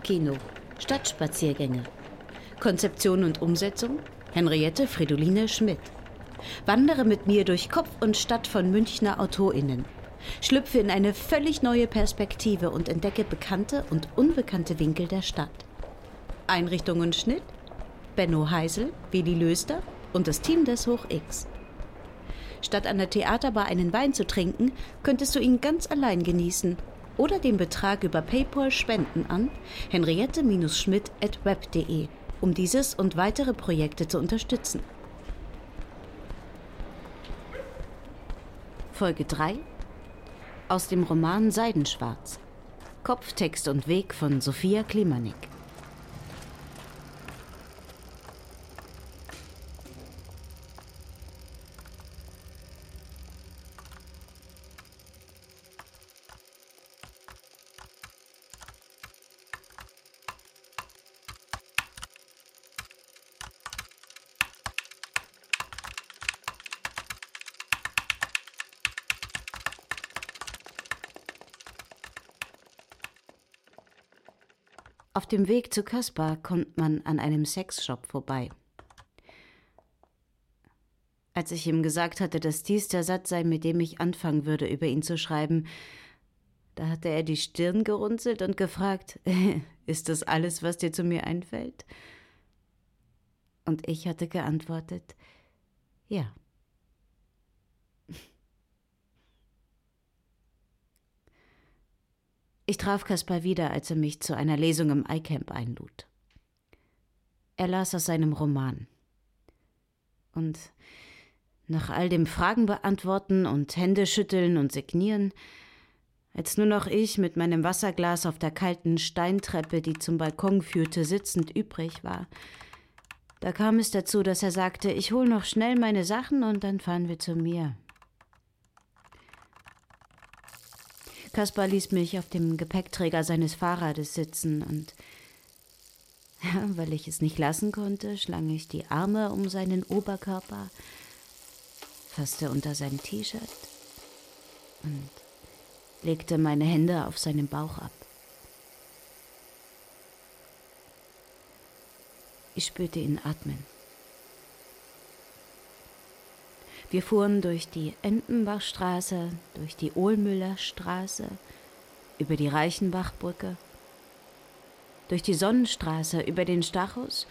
Kopfkino, Stadtspaziergänge. Konzeption und Umsetzung Henriette Fridoline Schmidt. Wandere mit mir durch Kopf und Stadt von Münchner AutorInnen. Schlüpfe in eine völlig neue Perspektive und entdecke bekannte und unbekannte Winkel der Stadt. Einrichtung und Schnitt Benno Heisel, Willi Löster und das Team des Hoch X. Statt an der Theaterbar einen Wein zu trinken, könntest du ihn ganz allein genießen oder den Betrag über PayPal spenden an henriette-schmidt.web.de, um dieses und weitere Projekte zu unterstützen. Folge 3 aus dem Roman Seidenschwarz. Kopftext und Weg von Sophia Klimanik. Auf dem Weg zu Kaspar kommt man an einem Sexshop vorbei. Als ich ihm gesagt hatte, dass dies der Satz sei, mit dem ich anfangen würde, über ihn zu schreiben, da hatte er die Stirn gerunzelt und gefragt, ist das alles, was dir zu mir einfällt? Und ich hatte geantwortet, ja. Ich traf Kaspar wieder, als er mich zu einer Lesung im iCamp einlud. Er las aus seinem Roman. Und nach all dem Fragen beantworten und Hände schütteln und signieren, als nur noch ich mit meinem Wasserglas auf der kalten Steintreppe, die zum Balkon führte, sitzend übrig war, da kam es dazu, dass er sagte, ich hol noch schnell meine Sachen und dann fahren wir zu mir. Kaspar ließ mich auf dem Gepäckträger seines Fahrrades sitzen und weil ich es nicht lassen konnte, schlang ich die Arme um seinen Oberkörper, fasste unter sein T-Shirt und legte meine Hände auf seinen Bauch ab. Ich spürte ihn atmen. Wir fuhren durch die Entenbachstraße, durch die Ohlmüllerstraße, über die Reichenbachbrücke, durch die Sonnenstraße, über den Stachus,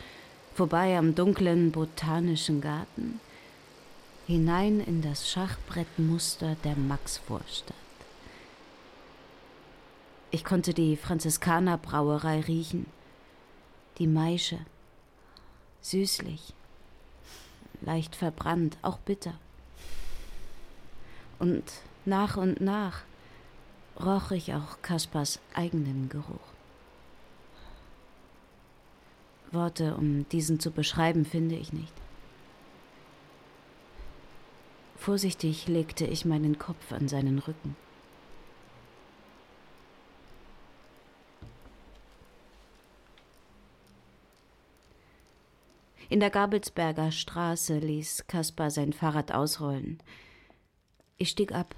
vorbei am dunklen botanischen Garten, hinein in das Schachbrettmuster der Maxvorstadt. Ich konnte die Franziskanerbrauerei riechen, die Maische, süßlich, leicht verbrannt, auch bitter. Und nach und nach roch ich auch Kaspers eigenen Geruch. Worte, um diesen zu beschreiben, finde ich nicht. Vorsichtig legte ich meinen Kopf an seinen Rücken. In der Gabelsberger Straße ließ Kaspar sein Fahrrad ausrollen. Ich stieg ab.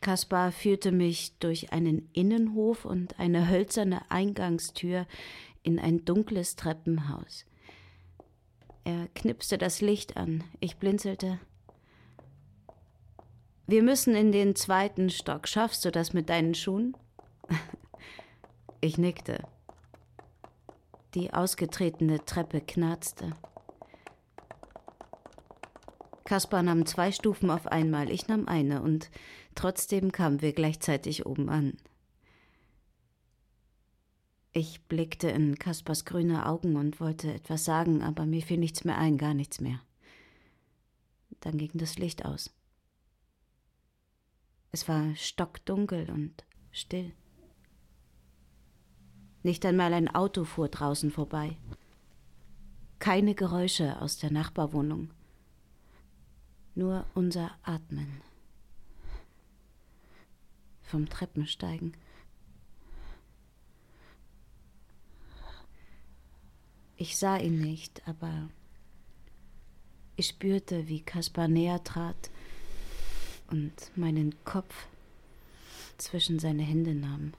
Kaspar führte mich durch einen Innenhof und eine hölzerne Eingangstür in ein dunkles Treppenhaus. Er knipste das Licht an. Ich blinzelte. Wir müssen in den zweiten Stock. Schaffst du das mit deinen Schuhen? Ich nickte. Die ausgetretene Treppe knarzte. Kaspar nahm zwei Stufen auf einmal, ich nahm eine, und trotzdem kamen wir gleichzeitig oben an. Ich blickte in Kaspars grüne Augen und wollte etwas sagen, aber mir fiel nichts mehr ein, gar nichts mehr. Dann ging das Licht aus. Es war stockdunkel und still. Nicht einmal ein Auto fuhr draußen vorbei. Keine Geräusche aus der Nachbarwohnung nur unser Atmen. Vom Treppensteigen. Ich sah ihn nicht, aber ich spürte, wie Kaspar näher trat und meinen Kopf zwischen seine Hände nahm.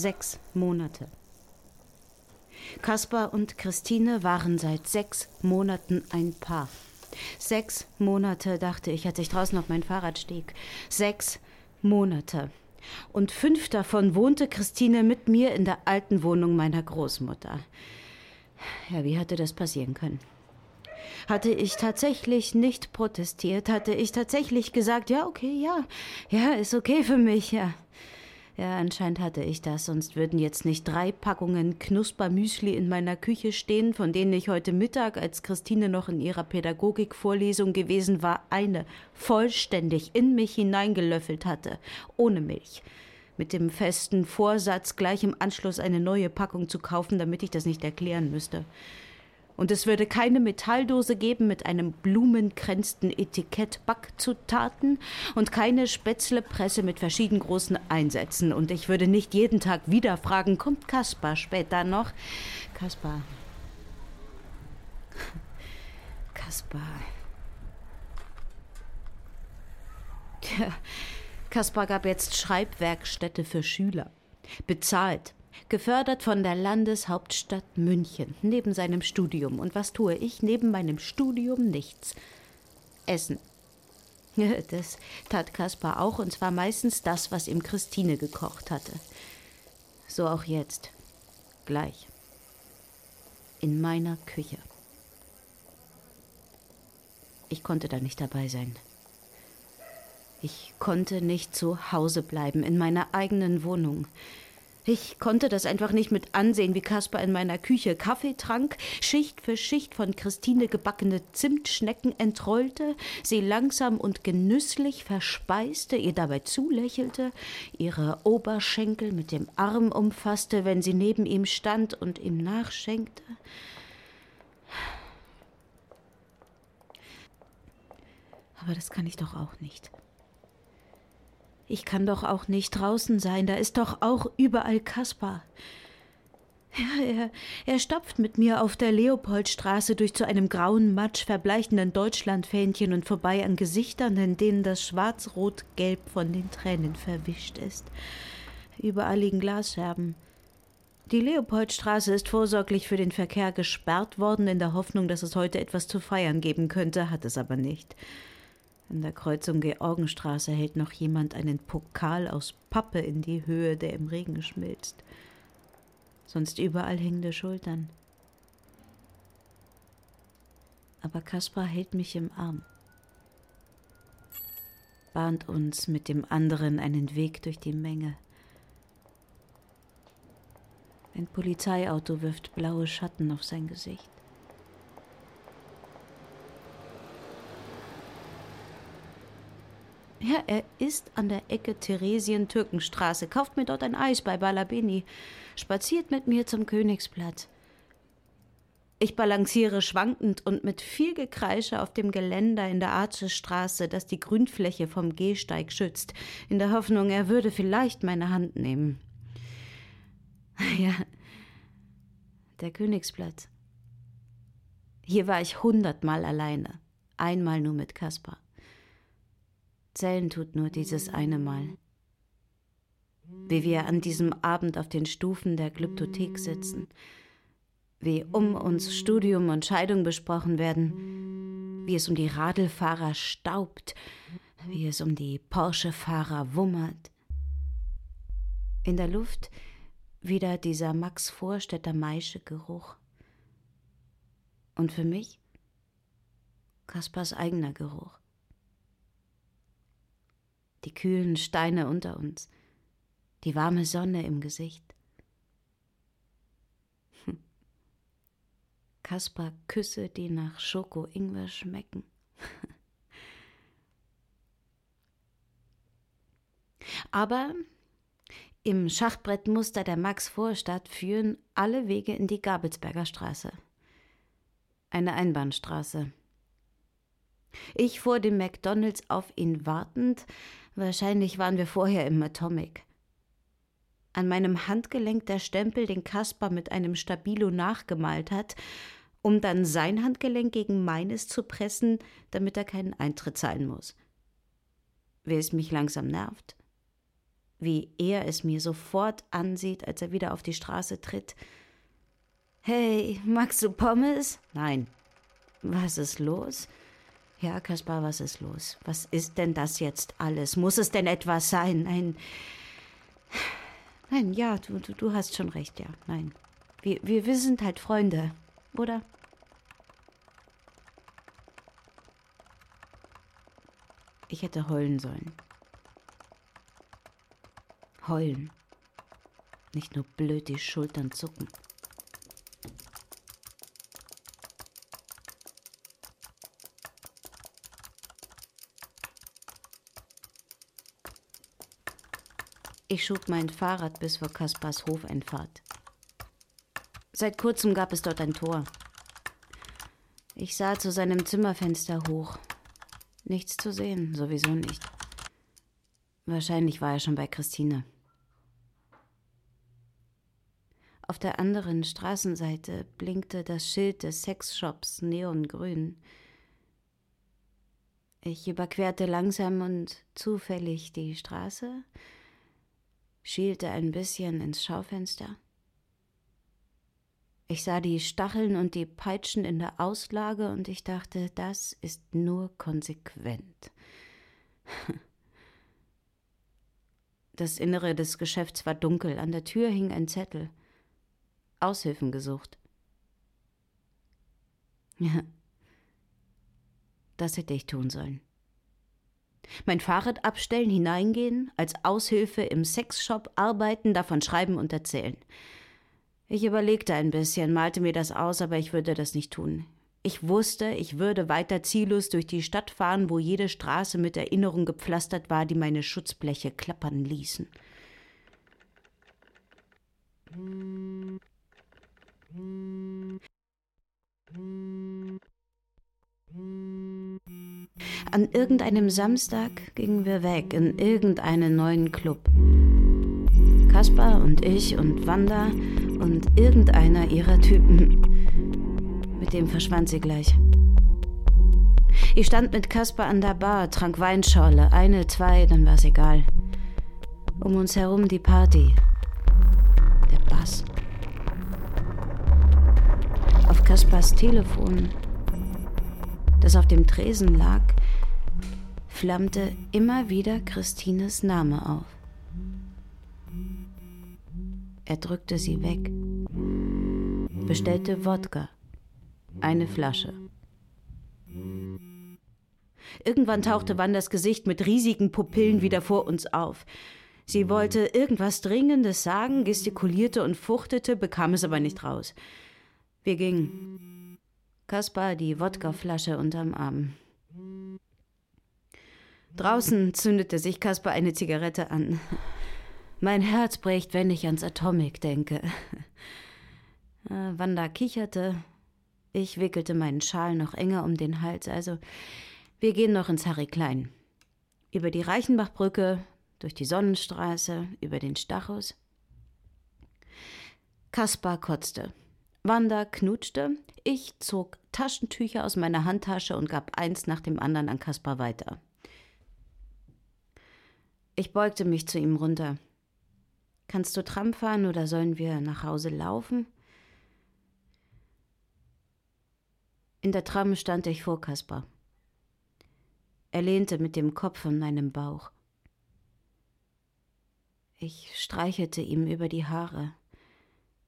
Sechs Monate. Kaspar und Christine waren seit sechs Monaten ein Paar. Sechs Monate, dachte ich, als ich draußen auf mein Fahrrad stieg. Sechs Monate. Und fünf davon wohnte Christine mit mir in der alten Wohnung meiner Großmutter. Ja, wie hatte das passieren können? Hatte ich tatsächlich nicht protestiert? Hatte ich tatsächlich gesagt, ja, okay, ja, ja, ist okay für mich, ja. Ja, anscheinend hatte ich das, sonst würden jetzt nicht drei Packungen Knuspermüsli in meiner Küche stehen, von denen ich heute Mittag, als Christine noch in ihrer Pädagogikvorlesung gewesen war, eine vollständig in mich hineingelöffelt hatte, ohne Milch. Mit dem festen Vorsatz, gleich im Anschluss eine neue Packung zu kaufen, damit ich das nicht erklären müsste und es würde keine Metalldose geben mit einem blumenkränzten Etikett Backzutaten und keine Spätzlepresse mit verschieden großen Einsätzen. Und ich würde nicht jeden Tag wieder fragen, kommt Kaspar später noch? Kaspar. Kaspar. Tja, Kaspar gab jetzt Schreibwerkstätte für Schüler. Bezahlt gefördert von der Landeshauptstadt München, neben seinem Studium. Und was tue ich? Neben meinem Studium nichts. Essen. Das tat Kaspar auch, und zwar meistens das, was ihm Christine gekocht hatte. So auch jetzt. Gleich. In meiner Küche. Ich konnte da nicht dabei sein. Ich konnte nicht zu Hause bleiben, in meiner eigenen Wohnung. Ich konnte das einfach nicht mit ansehen, wie Kaspar in meiner Küche Kaffee trank, Schicht für Schicht von Christine gebackene Zimtschnecken entrollte, sie langsam und genüsslich verspeiste, ihr dabei zulächelte, ihre Oberschenkel mit dem Arm umfasste, wenn sie neben ihm stand und ihm nachschenkte. Aber das kann ich doch auch nicht. Ich kann doch auch nicht draußen sein, da ist doch auch überall Kaspar. Ja, er, er stapft mit mir auf der Leopoldstraße durch zu einem grauen Matsch verbleichenden Deutschlandfähnchen und vorbei an Gesichtern, in denen das Schwarz-Rot-Gelb von den Tränen verwischt ist. Überall liegen Glasscherben. Die Leopoldstraße ist vorsorglich für den Verkehr gesperrt worden, in der Hoffnung, dass es heute etwas zu feiern geben könnte, hat es aber nicht. An der Kreuzung Georgenstraße hält noch jemand einen Pokal aus Pappe in die Höhe, der im Regen schmilzt. Sonst überall hängende Schultern. Aber Kaspar hält mich im Arm, bahnt uns mit dem anderen einen Weg durch die Menge. Ein Polizeiauto wirft blaue Schatten auf sein Gesicht. Ja, er ist an der Ecke Theresien-Türkenstraße, kauft mir dort ein Eis bei Balabini, spaziert mit mir zum Königsplatz. Ich balanciere schwankend und mit viel Gekreische auf dem Geländer in der Arzestraße, das die Grünfläche vom Gehsteig schützt, in der Hoffnung, er würde vielleicht meine Hand nehmen. Ja, der Königsplatz. Hier war ich hundertmal alleine, einmal nur mit Kaspar. Zählen tut nur dieses eine Mal. Wie wir an diesem Abend auf den Stufen der Glyptothek sitzen, wie um uns Studium und Scheidung besprochen werden, wie es um die Radlfahrer staubt, wie es um die Porsche-Fahrer wummert. In der Luft wieder dieser Max Vorstädter Maische Geruch. Und für mich Kaspars eigener Geruch die kühlen Steine unter uns, die warme Sonne im Gesicht. Hm. Kaspar Küsse, die nach Schoko-Ingwer schmecken. Aber im Schachbrettmuster der Max-Vorstadt führen alle Wege in die Gabelsberger Straße. Eine Einbahnstraße. Ich vor dem McDonalds auf ihn wartend, Wahrscheinlich waren wir vorher im Atomic. An meinem Handgelenk der Stempel, den Kaspar mit einem Stabilo nachgemalt hat, um dann sein Handgelenk gegen meines zu pressen, damit er keinen Eintritt zahlen muss. Wer es mich langsam nervt. wie er es mir sofort ansieht, als er wieder auf die Straße tritt. Hey, magst du Pommes? Nein. Was ist los? Ja, Kaspar, was ist los? Was ist denn das jetzt alles? Muss es denn etwas sein? Nein. Nein, ja, du, du, du hast schon recht, ja. Nein. Wir, wir, wir sind halt Freunde, oder? Ich hätte heulen sollen. Heulen. Nicht nur blöd die Schultern zucken. Ich schob mein Fahrrad bis vor Kaspars Hofeinfahrt. Seit kurzem gab es dort ein Tor. Ich sah zu seinem Zimmerfenster hoch. Nichts zu sehen, sowieso nicht. Wahrscheinlich war er schon bei Christine. Auf der anderen Straßenseite blinkte das Schild des Sexshops neongrün. Ich überquerte langsam und zufällig die Straße, schielte ein bisschen ins Schaufenster. Ich sah die Stacheln und die Peitschen in der Auslage und ich dachte, das ist nur konsequent. Das Innere des Geschäfts war dunkel, an der Tür hing ein Zettel. Aushilfen gesucht. Ja, das hätte ich tun sollen. Mein Fahrrad abstellen, hineingehen, als Aushilfe im Sexshop arbeiten, davon schreiben und erzählen. Ich überlegte ein bisschen, malte mir das aus, aber ich würde das nicht tun. Ich wusste, ich würde weiter ziellos durch die Stadt fahren, wo jede Straße mit Erinnerungen gepflastert war, die meine Schutzbleche klappern ließen. An irgendeinem Samstag gingen wir weg in irgendeinen neuen Club. Kaspar und ich und Wanda und irgendeiner ihrer Typen. Mit dem verschwand sie gleich. Ich stand mit Kaspar an der Bar, trank Weinschorle, eine, zwei, dann war's egal. Um uns herum die Party. Der Bass. Auf Kaspars Telefon, das auf dem Tresen lag, flammte immer wieder Christines Name auf. Er drückte sie weg, bestellte Wodka, eine Flasche. Irgendwann tauchte Wanders Gesicht mit riesigen Pupillen wieder vor uns auf. Sie wollte irgendwas Dringendes sagen, gestikulierte und fuchtete, bekam es aber nicht raus. Wir gingen. Kaspar die Wodkaflasche unterm Arm. Draußen zündete sich Kasper eine Zigarette an. Mein Herz bricht, wenn ich ans Atomic denke. Äh, Wanda kicherte. Ich wickelte meinen Schal noch enger um den Hals. Also, wir gehen noch ins Harry Klein. Über die Reichenbachbrücke, durch die Sonnenstraße, über den Stachus. Kaspar kotzte. Wanda knutschte. Ich zog Taschentücher aus meiner Handtasche und gab eins nach dem anderen an Kaspar weiter. Ich beugte mich zu ihm runter. Kannst du Tram fahren oder sollen wir nach Hause laufen? In der Tram stand ich vor Kaspar. Er lehnte mit dem Kopf an meinem Bauch. Ich streichelte ihm über die Haare,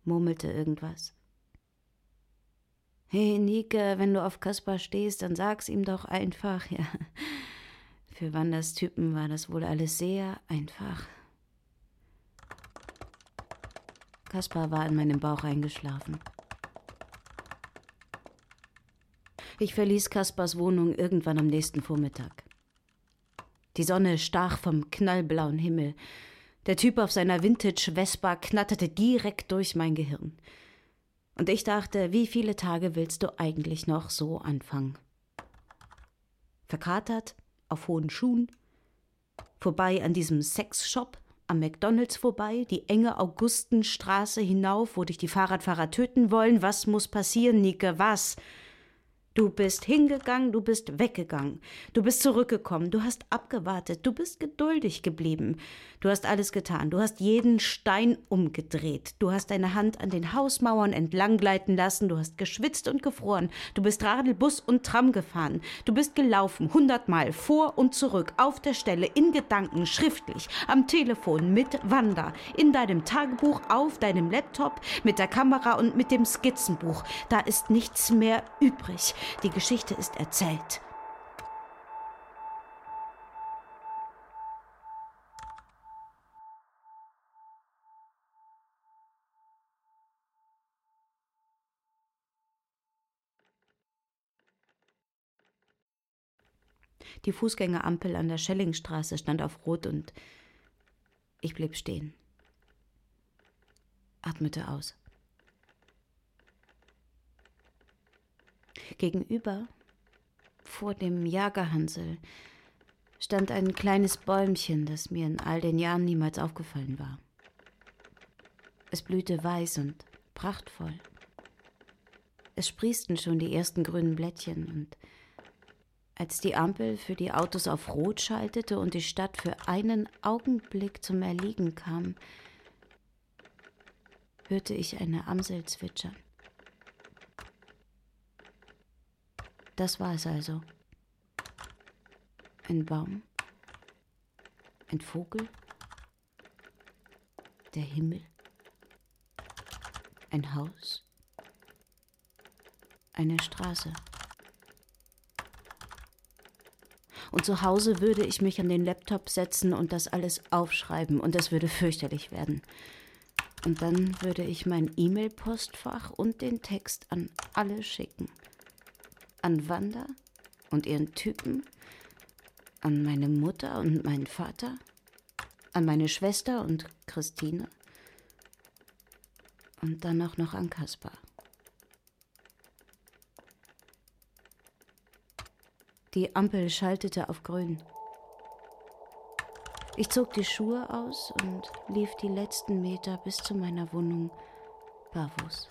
murmelte irgendwas. Hey, Nike, wenn du auf Kaspar stehst, dann sag's ihm doch einfach, ja. Für Wanders Typen war das wohl alles sehr einfach. Kaspar war in meinem Bauch eingeschlafen. Ich verließ Kaspars Wohnung irgendwann am nächsten Vormittag. Die Sonne stach vom knallblauen Himmel. Der Typ auf seiner Vintage Vespa knatterte direkt durch mein Gehirn. Und ich dachte, wie viele Tage willst du eigentlich noch so anfangen? Verkatert, auf hohen Schuhen, vorbei an diesem Sexshop, am McDonalds vorbei, die enge Augustenstraße hinauf, wo dich die Fahrradfahrer töten wollen. Was muss passieren, Nike? Was? Du bist hingegangen, du bist weggegangen, du bist zurückgekommen, du hast abgewartet, du bist geduldig geblieben, du hast alles getan, du hast jeden Stein umgedreht, du hast deine Hand an den Hausmauern entlang gleiten lassen, du hast geschwitzt und gefroren, du bist Radl, Bus und Tram gefahren, du bist gelaufen, hundertmal vor und zurück, auf der Stelle, in Gedanken, schriftlich, am Telefon, mit Wanda, in deinem Tagebuch, auf deinem Laptop, mit der Kamera und mit dem Skizzenbuch. Da ist nichts mehr übrig. Die Geschichte ist erzählt. Die Fußgängerampel an der Schellingstraße stand auf Rot und ich blieb stehen. Atmete aus. Gegenüber, vor dem Jagerhansel, stand ein kleines Bäumchen, das mir in all den Jahren niemals aufgefallen war. Es blühte weiß und prachtvoll. Es sprießten schon die ersten grünen Blättchen und als die Ampel für die Autos auf Rot schaltete und die Stadt für einen Augenblick zum Erliegen kam, hörte ich eine Amsel zwitschern. Das war es also. Ein Baum, ein Vogel, der Himmel, ein Haus, eine Straße. Und zu Hause würde ich mich an den Laptop setzen und das alles aufschreiben und es würde fürchterlich werden. Und dann würde ich mein E-Mail-Postfach und den Text an alle schicken an Wanda und ihren Typen, an meine Mutter und meinen Vater, an meine Schwester und Christine und dann auch noch an Kaspar. Die Ampel schaltete auf grün. Ich zog die Schuhe aus und lief die letzten Meter bis zu meiner Wohnung barfuß.